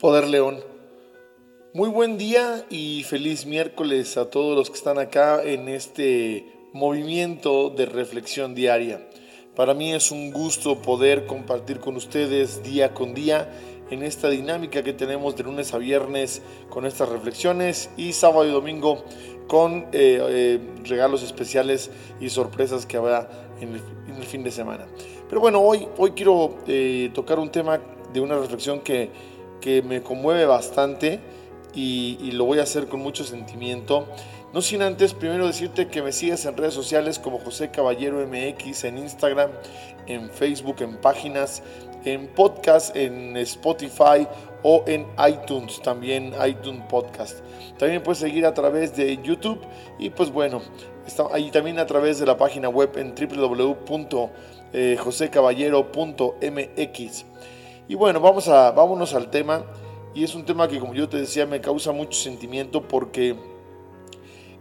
Poder León. Muy buen día y feliz miércoles a todos los que están acá en este movimiento de reflexión diaria. Para mí es un gusto poder compartir con ustedes día con día en esta dinámica que tenemos de lunes a viernes con estas reflexiones y sábado y domingo con eh, eh, regalos especiales y sorpresas que habrá en el, fin de semana. Pero bueno, hoy, hoy quiero eh, tocar un tema de una reflexión que, que me conmueve bastante y, lo voy a hacer con mucho sentimiento. No sin antes primero decirte que me sigas en redes sociales como José Caballero MX en Instagram, en Facebook, en páginas, en podcast, en Spotify o en iTunes, también iTunes Podcast. También puedes seguir a través de YouTube y pues bueno, está ahí también a través de la página web en www.josecaballero.mx. Y bueno, vamos a, vámonos al tema. Y es un tema que como yo te decía me causa mucho sentimiento porque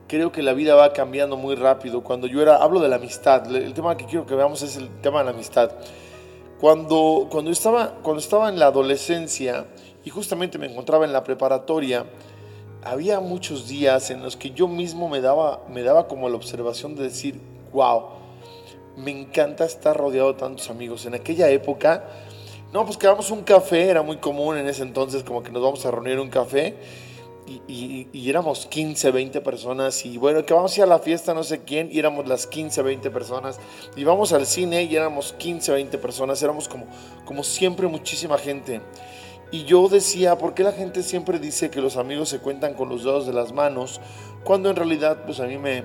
creo que la vida va cambiando muy rápido. Cuando yo era, hablo de la amistad, el tema que quiero que veamos es el tema de la amistad. Cuando, cuando, estaba, cuando estaba en la adolescencia y justamente me encontraba en la preparatoria, había muchos días en los que yo mismo me daba, me daba como la observación de decir, wow, me encanta estar rodeado de tantos amigos. En aquella época, no, pues quedamos un café, era muy común en ese entonces, como que nos vamos a reunir un café y, éramos 15, 20 personas y bueno, que vamos a ir a la fiesta no sé quién y éramos las 15, 20 personas y vamos al cine y éramos 15, 20 personas, éramos como, como siempre muchísima gente. Y yo decía, ¿por qué la gente siempre dice que los amigos se cuentan con los dedos de las manos cuando en realidad pues a mí me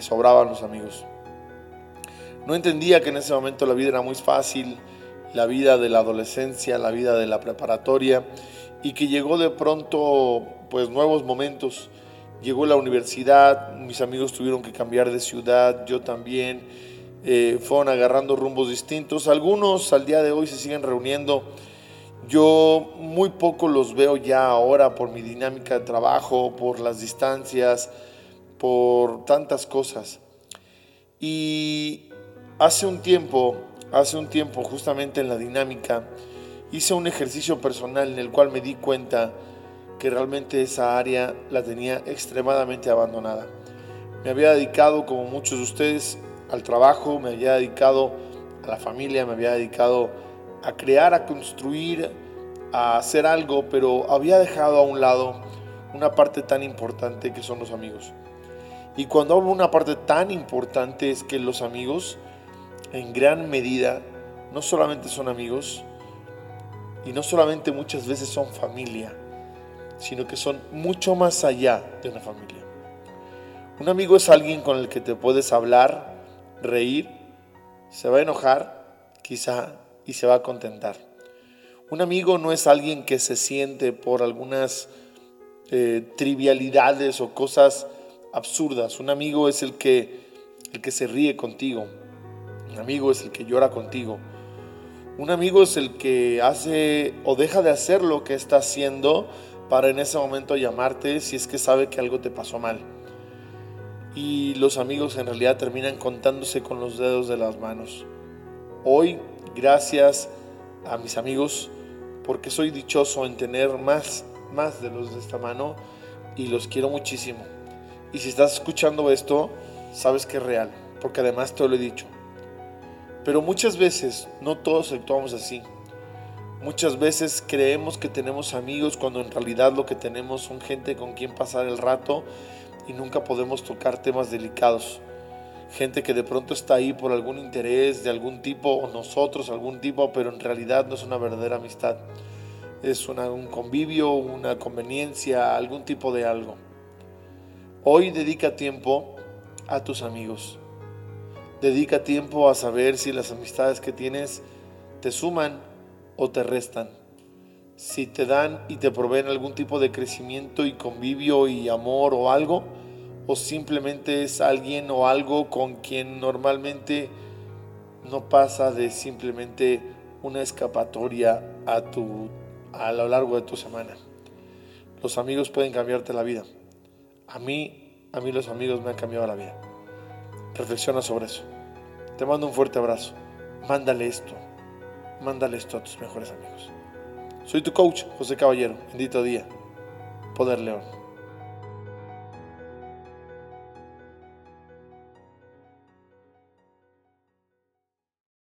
sobraban los amigos? No entendía que en ese momento la vida era muy fácil, la vida de la adolescencia, la vida de la preparatoria y que llegó de pronto pues nuevos momentos. Llegó la universidad, mis amigos tuvieron que cambiar de ciudad, yo también. Eh, fueron agarrando rumbos distintos. Algunos al día de hoy se siguen reuniendo. Yo muy poco los veo ya ahora por mi dinámica de trabajo, por las distancias, por tantas cosas. Y hace un tiempo, hace un tiempo justamente en la dinámica, hice un ejercicio personal en el cual me di cuenta que realmente esa área la tenía extremadamente abandonada. Me había dedicado, como muchos de ustedes, al trabajo, me había dedicado a la familia, me había dedicado a crear, a construir, a hacer algo, pero había dejado a un lado una parte tan importante que son los amigos. Y cuando hablo de una parte tan importante es que los amigos, en gran medida, no solamente son amigos, y no solamente muchas veces son familia, sino que son mucho más allá de una familia. Un amigo es alguien con el que te puedes hablar, reír, se va a enojar, quizá, y se va a contentar. Un amigo no es alguien que se siente por algunas eh, trivialidades o cosas absurdas. Un amigo es el que, el que se ríe contigo. Un amigo es el que llora contigo. Un amigo es el que hace o deja de hacer lo que está haciendo para en ese momento llamarte si es que sabe que algo te pasó mal. Y los amigos en realidad terminan contándose con los dedos de las manos. Hoy, gracias a mis amigos, porque soy dichoso en tener más, más de los de esta mano y los quiero muchísimo. Y si estás escuchando esto, sabes que es real, porque además te lo he dicho. Pero muchas veces no todos actuamos así. Muchas veces creemos que tenemos amigos cuando en realidad lo que tenemos son gente con quien pasar el rato y nunca podemos tocar temas delicados. Gente que de pronto está ahí por algún interés de algún tipo o nosotros algún tipo, pero en realidad no es una verdadera amistad. Es un convivio, una conveniencia, algún tipo de algo. Hoy dedica tiempo a tus amigos. Dedica tiempo a saber si las amistades que tienes te suman o te restan. Si te dan y te proveen algún tipo de crecimiento y convivio y amor o algo, o simplemente es alguien o algo con quien normalmente no pasa de simplemente una escapatoria a, tu, a lo largo de tu semana. Los amigos pueden cambiarte la vida. A mí, a mí los amigos me han cambiado la vida. Reflexiona sobre eso. Te mando un fuerte abrazo. Mándale esto. Mándale esto a tus mejores amigos. Soy tu coach, José Caballero. Bendito día. Poder León.